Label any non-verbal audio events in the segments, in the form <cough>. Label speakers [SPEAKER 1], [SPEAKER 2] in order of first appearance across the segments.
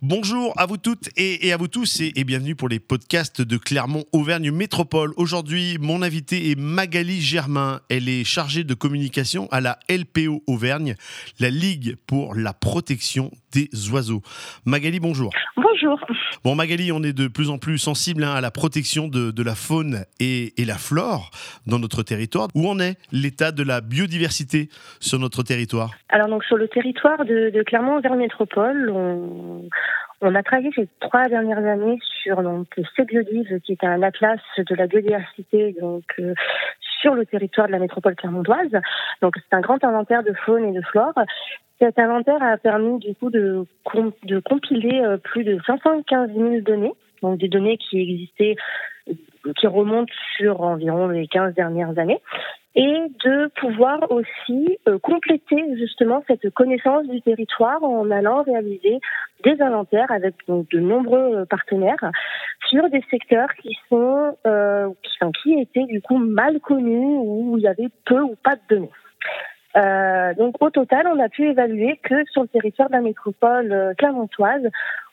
[SPEAKER 1] Bonjour à vous toutes et, à vous tous et, bienvenue pour les podcasts de Clermont Auvergne Métropole. Aujourd'hui, mon invité est Magali Germain. Elle est chargée de communication à la LPO Auvergne, la Ligue pour la protection des oiseaux. Magali, bonjour.
[SPEAKER 2] Bonjour.
[SPEAKER 1] Bon, Magali, on est de plus en plus sensible hein, à la protection de, la faune et, la flore dans notre territoire. Où en est l'état de la biodiversité sur notre territoire?
[SPEAKER 2] Alors, donc, sur le territoire de, de Clermont-Auvergne Métropole, on on a travaillé ces trois dernières années sur donc CBiodive, qui est un atlas de la biodiversité donc euh, sur le territoire de la métropole clermontoise. Donc c'est un grand inventaire de faune et de flore. Cet inventaire a permis du coup de, de compiler euh, plus de 515 000 données, donc des données qui existaient, qui remontent sur environ les 15 dernières années et de pouvoir aussi euh, compléter justement cette connaissance du territoire en allant réaliser des inventaires avec de nombreux euh, partenaires sur des secteurs qui sont euh, qui, qui étaient du coup mal connus où il y avait peu ou pas de données. Euh, donc au total, on a pu évaluer que sur le territoire de la métropole euh, clermontoise,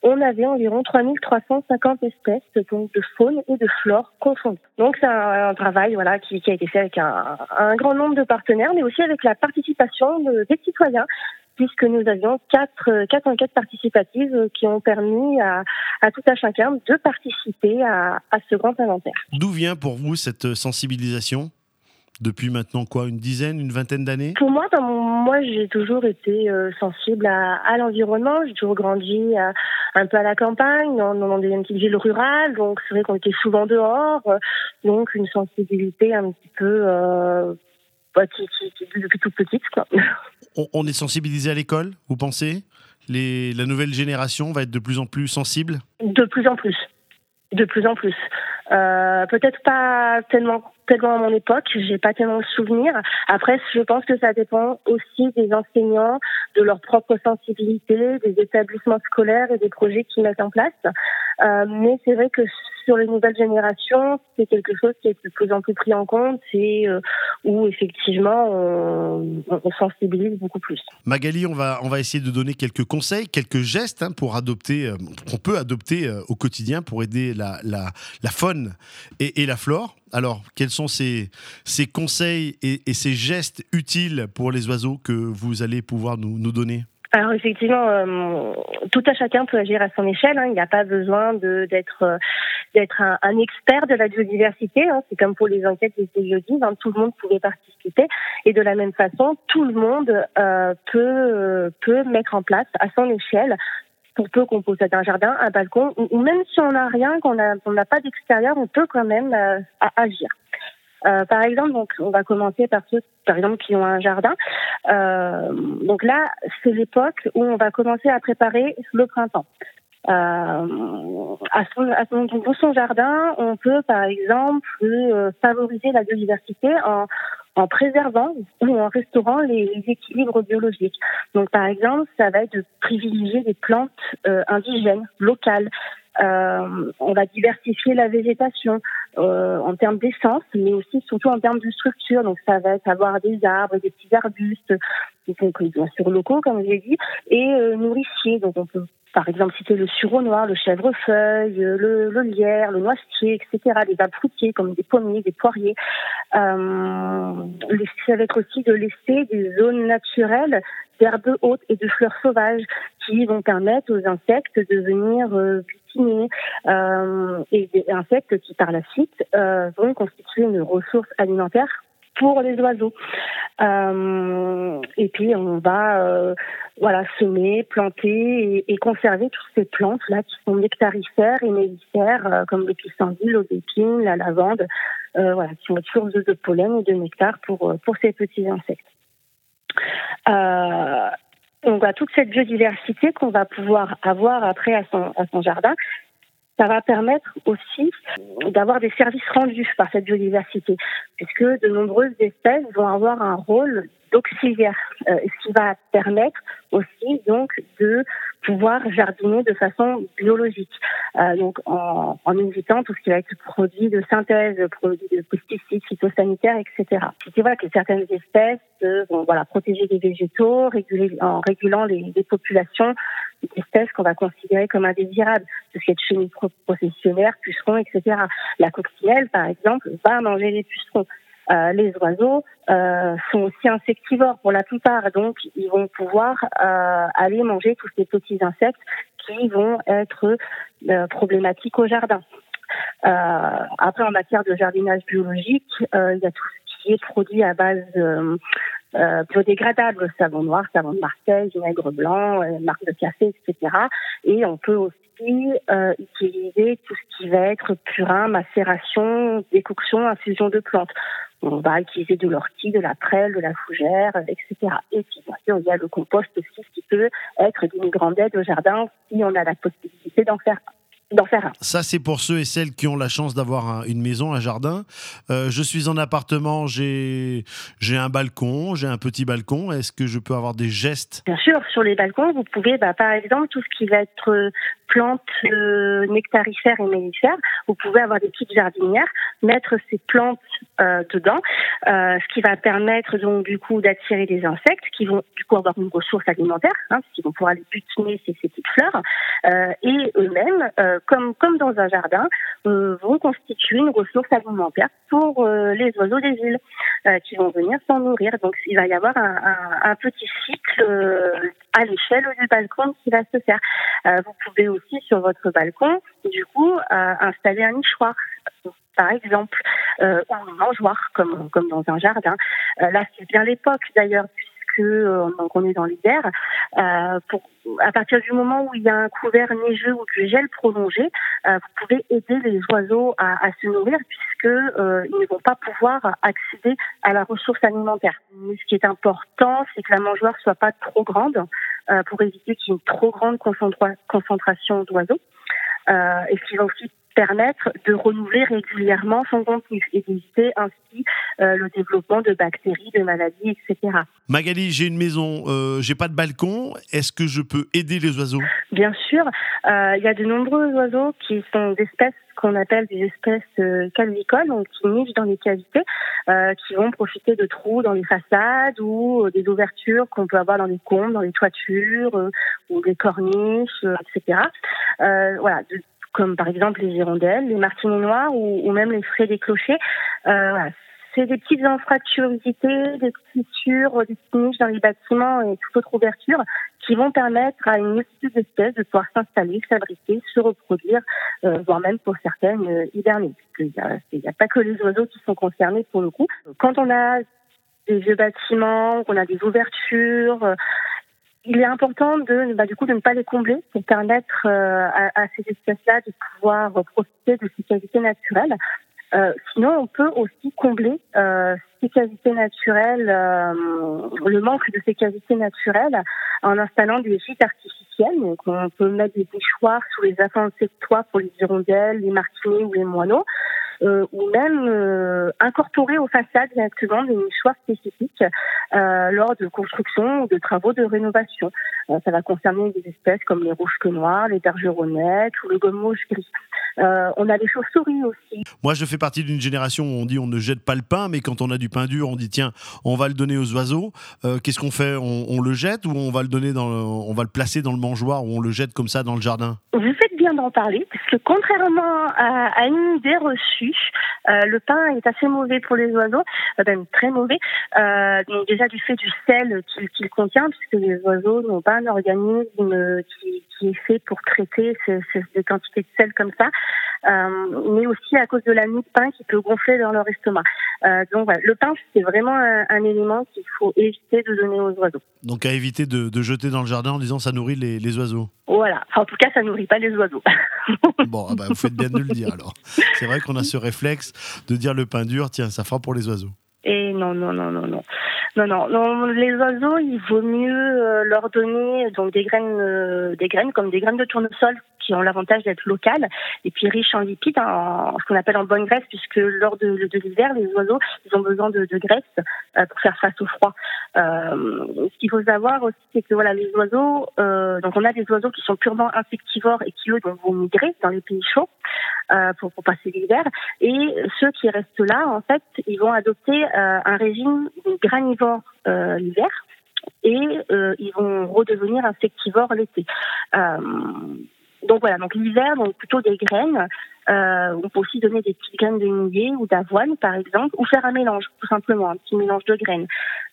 [SPEAKER 2] on avait environ 3350 espèces donc de faune et de flore confondues. Donc c'est un, travail voilà qui, a été fait avec un, grand nombre de partenaires, mais aussi avec la participation de, des citoyens puisque nous avions quatre, quatre enquêtes participatives qui ont permis à, à tout un chacun de participer à, à ce grand inventaire.
[SPEAKER 1] D'où vient pour vous cette sensibilisation? Depuis maintenant quoi, une dizaine, une vingtaine d'années?
[SPEAKER 2] Pour moi, moi j'ai toujours été euh, sensible à, à l'environnement. J'ai toujours grandi un peu à la campagne, dans, dans des petites villes rurales, donc c'est vrai qu'on était souvent dehors, euh, donc une sensibilité un petit peu euh, bah, qui, qui, depuis toute petite. Quoi. <laughs>
[SPEAKER 1] On, on est sensibilisé à l'école, vous pensez? Les, La nouvelle génération va être de plus en plus sensible?
[SPEAKER 2] De plus en plus. De plus en plus. Euh, Peut-être pas tellement tellement à mon époque, j'ai pas tellement de souvenirs. Après, je pense que ça dépend aussi des enseignants, de leur propre sensibilité, des établissements scolaires et des projets qu'ils mettent en place. Euh, mais c'est vrai que sur les nouvelles générations, c'est quelque chose qui est de plus en plus pris en compte et euh, où effectivement on, on, sensibilise beaucoup plus.
[SPEAKER 1] Magali, on va on va essayer de donner quelques conseils, quelques gestes hein, pour adopter, euh, qu'on peut adopter au quotidien pour aider la, la, faune et, et la flore. Alors, quels sont ces, ces conseils et, et, ces gestes utiles pour les oiseaux que vous allez pouvoir nous, nous donner?
[SPEAKER 2] Alors effectivement, euh, tout à chacun peut agir à son échelle. Hein. Il n'y a pas besoin d'être euh, d'être un, un, expert de la biodiversité. Hein. C'est comme pour les enquêtes des biodives, hein. tout le monde pouvait participer. Et de la même façon, tout le monde euh, peut peut mettre en place à son échelle pour peu qu'on possède un jardin, un balcon, ou, même si on n'a rien, qu'on n'a pas d'extérieur, on peut quand même euh, agir. Euh, par exemple, donc on va commencer par ceux, par exemple, qui ont un jardin. Euh, donc là, c'est l'époque où on va commencer à préparer le printemps. Euh, à son, à son, dans son jardin, on peut par exemple euh, favoriser la biodiversité en, en préservant ou en restaurant les, les, équilibres biologiques. Donc par exemple, ça va être de privilégier des plantes euh, indigènes, locales, euh, on va diversifier la végétation euh, en termes d'essence, mais aussi surtout en termes de structure. Donc ça va être avoir des arbres, des petits arbustes, qui sont bien sûr locaux, comme j'ai dit, et euh, nourriciers. Donc on peut par exemple citer le sureau noir, le chèvrefeuille, le, le lierre, le noisetier, etc. Des arbres fruitiers comme des pommiers, des poiriers. Euh, ça va être aussi de laisser des zones naturelles d'herbes hautes et de fleurs sauvages qui vont permettre aux insectes de venir euh, euh, et des insectes qui par la suite euh, vont constituer une ressource alimentaire pour les oiseaux. Euh, et puis on va euh, voilà semer, planter et, conserver toutes ces plantes là qui sont nectarifères et mélifères euh, comme le pissenlit, l'aubépine, la lavande, voilà qui sont source de pollen et de nectar pour pour ces petits insectes. On voit toute cette biodiversité qu'on va pouvoir avoir après à son, à son jardin. Ça va permettre aussi d'avoir des services rendus par cette biodiversité, puisque de nombreuses espèces vont avoir un rôle auxiliaire, ce qui va permettre aussi donc de pouvoir jardiner de façon biologique. donc en, évitant tout ce qui va être produit de synthèse, produits de pesticides, phytosanitaires, etc. C'est vrai que certaines espèces vont voilà protéger des végétaux, en régulant les, les populations d'espèces qu'on va considérer comme indésirables, tout ce qui est chenilles processionnaires, pucerons, etc. La coccinelle, par exemple, va manger les pucerons. Euh, les oiseaux euh, sont aussi insectivores pour la plupart, donc ils vont pouvoir euh, aller manger tous ces petits insectes qui vont être euh, problématiques au jardin. Euh, après, en matière de jardinage biologique, il y a tout ce qui est produit à base euh, biodégradables, savon noir, savon de Marseille, vinaigre blanc, euh, marque de café, etc. Et on peut aussi euh, utiliser tout ce qui va être purin, macération, décoction, infusion de plantes. On va utiliser de l'ortie, de la prêle, de la fougère, etc. Et puis, bien sûr, il y a le compost aussi, qui peut être d'une grande aide au jardin si on a la possibilité d'en faire d'en faire un.
[SPEAKER 1] Ça, c'est pour ceux et celles qui ont la chance d'avoir une maison, un jardin. Euh, je suis en appartement, j'ai un balcon, j'ai un petit balcon. Est-ce que je peux avoir des gestes?
[SPEAKER 2] Bien sûr, sur les balcons, vous pouvez, bah, par exemple, tout ce qui va être euh, plantes euh, nectarifères et mellifères, vous pouvez avoir des petites jardinières, mettre ces plantes euh, dedans, euh, ce qui va permettre donc du coup d'attirer des insectes qui vont du coup avoir une ressource alimentaire, hein, qu'ils vont pouvoir aller butiner ces, ces petites fleurs, euh, et eux-mêmes, euh, comme comme dans un jardin, euh, vont constituer une ressource alimentaire pour les oiseaux des îles qui vont venir s'en nourrir. Donc il va y avoir un, un, un petit cycle à l'échelle du balcon qui va se faire. vous pouvez aussi sur votre balcon, du coup, installer un nichoir par exemple, euh, ou un mangeoire, comme, comme dans un jardin. Euh, là, c'est bien l'époque, d'ailleurs, euh, donc on est dans l'hiver. Euh, à partir du moment où il y a un couvert neigeux ou du gel prolongé, euh, vous pouvez aider les oiseaux à, se nourrir, puisque euh, ils ne vont pas pouvoir accéder à la ressource alimentaire. Mais ce qui est important, c'est que la mangeoire soit pas trop grande, pour éviter qu'il y ait une trop grande concentration d'oiseaux. et ce qui va aussi permettre de renouveler régulièrement son contenu et d'éviter ainsi euh, le développement de bactéries, de maladies, etc.
[SPEAKER 1] Magali, j'ai une maison, euh, j'ai pas de balcon. Est-ce que je peux aider les oiseaux?
[SPEAKER 2] Bien sûr, euh, il y a de nombreux oiseaux qui sont d'espèces qu'on appelle des espèces euh, calvicoles, donc qui nichent dans les cavités, euh, qui vont profiter de trous dans les façades ou euh, des ouvertures qu'on peut avoir dans les combles, dans les toitures euh, ou des corniches, etc. voilà, de, comme par exemple les hirondelles, les martinets noirs ou, ou même les frais des clochers. Euh, voilà. C'est des petites infractuosités, des fissures, des niches dans les bâtiments et toute autre ouverture qui vont permettre à une multitude d'espèces de pouvoir s'installer, fabriquer, se reproduire, euh, voire même pour certaines euh, hiberner. Il n'y a, a, pas que les oiseaux qui sont concernés pour le coup. Quand on a des vieux bâtiments, qu'on a des ouvertures, il est important de, bah, du coup, de ne pas les combler pour permettre euh, à, à, ces espèces-là de pouvoir profiter de ces qualités naturelles. Euh, sinon, on peut aussi combler euh, ces cavités naturelles, euh, le manque de ces cavités naturelles, en installant des gîtes artificiels. Donc, on peut mettre des déchoirs sous les affaires de toits pour les hirondelles, les martinets ou les moineaux euh, ou même euh, incorporer aux façades directement des nichoirs spécifiques euh, lors de construction ou de travaux de rénovation. Euh, ça va concerner des espèces comme les rouges que noirs, les bergeronnettes ou le gomme gris. Euh, on a des chauves-souris aussi.
[SPEAKER 1] Moi, je fais partie d'une génération où on dit on ne jette pas le pain, mais quand on a du pain dur, on dit tiens, on va le donner aux oiseaux. Euh, Qu'est-ce qu'on fait? On, on, le jette ou on va le donner dans le, on va le placer dans le mangeoir ou on le jette comme ça dans le jardin?
[SPEAKER 2] Vous faites bien d'en parler, parce que contrairement à, à une idée reçue, euh, le pain est assez mauvais pour les oiseaux, même très mauvais. Euh, donc déjà du fait du sel qu'il qu contient, puisque les oiseaux n'ont pas un organisme qui, qui, est fait pour traiter ces, des quantités de sel comme ça. Euh, mais aussi à cause de la mie de pain qui peut gonfler dans leur estomac. Euh, donc voilà, le pain, c'est vraiment un, un élément qu'il faut éviter de donner aux oiseaux.
[SPEAKER 1] Donc à éviter de, de, jeter dans le jardin en disant ça nourrit les, les oiseaux.
[SPEAKER 2] Voilà, enfin, en tout cas, ça nourrit pas les oiseaux. <laughs>
[SPEAKER 1] bon, ah bah, vous faites bien de le dire alors. C'est vrai qu'on a ce réflexe de dire le pain dur, tiens, ça fera pour les oiseaux.
[SPEAKER 2] Et non, non, non, non, non. Non, non, non, les oiseaux, il vaut mieux euh, leur donner donc des graines, euh, des graines comme des graines de tournesol qui ont l'avantage d'être locales et puis riches en lipides, hein, en ce qu'on appelle en bonne graisse, puisque lors de, l'hiver, les oiseaux, ils ont besoin de, graisse euh, pour faire face au froid. Euh, ce qu'il faut savoir aussi, c'est que voilà, les oiseaux, euh, donc on a des oiseaux qui sont purement insectivores et qui eux vont migrer dans les pays chauds pour, pour passer l'hiver, et ceux qui restent là, en fait, ils vont adopter un régime granivore l'hiver et ils vont redevenir insectivores l'été. Donc voilà, donc l'hiver, donc plutôt des graines. Euh, on peut aussi donner des petites graines de millet ou d'avoine, par exemple, ou faire un mélange, tout simplement, un petit mélange de graines.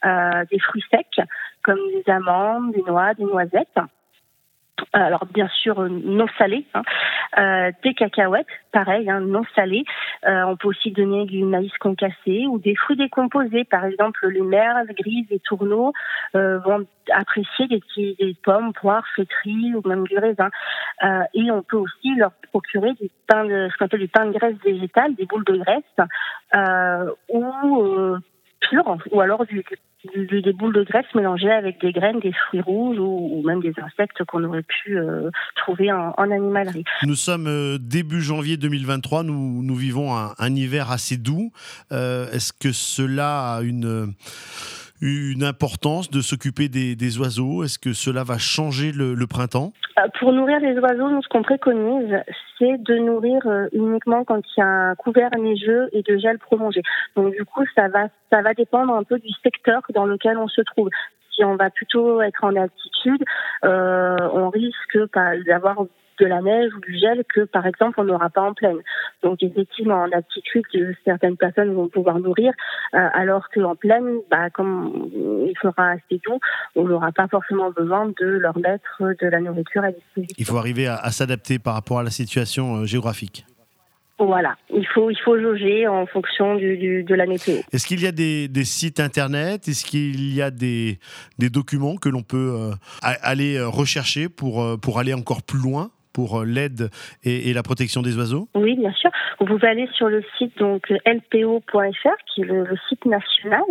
[SPEAKER 2] Euh, des fruits secs, comme des amandes, des noix, des noisettes. Euh, alors bien sûr euh, non salé, hein. euh, des cacahuètes, pareil, hein, non salé. on peut aussi donner du maïs concassé ou des fruits décomposés, par exemple les merles, grises et tourneaux vont apprécier des, des pommes, poires, fétries ou même du raisin. et on peut aussi leur procurer du pain de, ce qu'on appelle du pain de graisse végétale, des boules de graisse ou pur, ou alors du, des boules de graisse mélangées avec des graines, des fruits rouges ou, même des insectes qu'on aurait pu euh, trouver en, animalerie.
[SPEAKER 1] Nous sommes euh, début janvier 2023, nous, vivons un, un hiver assez doux. Euh, est-ce que cela a une une importance de s'occuper des, oiseaux? Est-ce que cela va changer le, printemps?
[SPEAKER 2] Euh, Pour nourrir les oiseaux, nous, ce qu'on préconise, c'est de nourrir euh, uniquement quand il y a un couvert neigeux et de gel prolongé. Donc du coup, ça va, ça va dépendre un peu du secteur dans lequel on se trouve. Si on va plutôt être en altitude, euh, on risque d'avoir de la neige ou du gel que, par exemple, on n'aura pas en plaine. Donc, effectivement, en altitude, certaines personnes vont pouvoir nourrir, euh, alors qu'en plaine, bah, comme il fera assez doux, on n'aura pas forcément besoin de leur mettre de la nourriture à disposition.
[SPEAKER 1] Il faut arriver à, s'adapter par rapport à la situation euh, géographique.
[SPEAKER 2] Voilà, il faut, il faut jauger en fonction du, de la météo.
[SPEAKER 1] Est-ce qu'il y a des, des sites internet? Est-ce qu'il y a des, des documents que l'on peut euh, aller rechercher pour, pour aller encore plus loin? Pour euh, l'aide et, la protection des oiseaux?
[SPEAKER 2] Oui, bien sûr. Vous aller sur le site donc lpo.fr, qui est le, site national,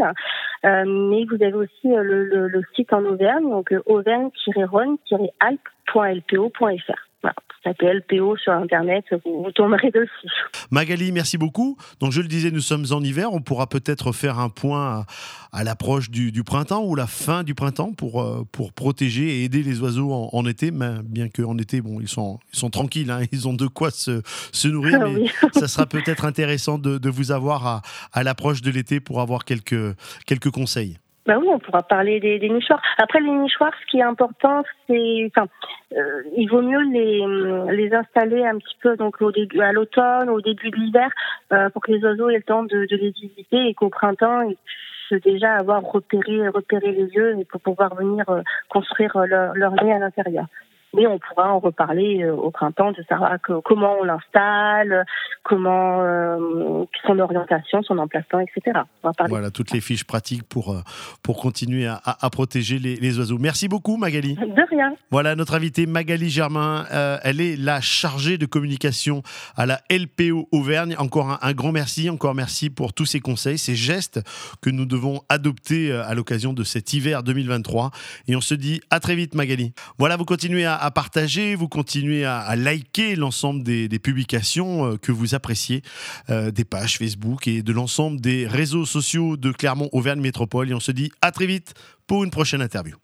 [SPEAKER 2] euh, mais vous avez aussi euh, le, site en Auvergne, donc auvergne-rhône-alpes.lpo.fr. Voilà, tapez LPO sur Internet, vous, tomberez dessus.
[SPEAKER 1] Magali, merci beaucoup. Donc, je le disais, nous sommes en hiver. On pourra peut-être faire un point à, l'approche du, printemps ou la fin du printemps pour, euh, pour protéger et aider les oiseaux en, été. Mais bien qu'en été, bon, ils sont, ils sont tranquilles, hein. ils ont de quoi se, se nourrir. Ah mais <laughs> ça sera peut-être intéressant de, de, vous avoir à, à l'approche de l'été pour avoir quelques, quelques conseils.
[SPEAKER 2] Ben oui, on pourra parler des, des, nichoirs. Après, les nichoirs, ce qui est important, c'est, enfin, euh, il vaut mieux les, les installer un petit peu donc au début, à l'automne, au début de l'hiver, euh, pour que les oiseaux aient le temps de, de les visiter et qu'au printemps, ils puissent déjà avoir repéré, repéré les lieux et pour pouvoir venir euh, construire leur, leur nid à l'intérieur mais on pourra en reparler euh, au printemps de savoir comment on l'installe, comment euh, son orientation, son emplacement, etc.
[SPEAKER 1] voilà toutes les fiches pratiques pour euh, pour continuer à, à, protéger les, les, oiseaux. Merci beaucoup Magali.
[SPEAKER 2] De rien.
[SPEAKER 1] Voilà notre invitée Magali Germain. elle est la chargée de communication à la LPO Auvergne. Encore un, un, grand merci, encore merci pour tous ces conseils, ces gestes que nous devons adopter à l'occasion de cet hiver 2023. Et on se dit à très vite Magali. Voilà, vous continuez à à partager, vous continuez à, liker l'ensemble des, publications euh, que vous appréciez, euh, des pages Facebook et de l'ensemble des réseaux sociaux de Clermont-Auvergne Métropole. Et on se dit à très vite pour une prochaine interview.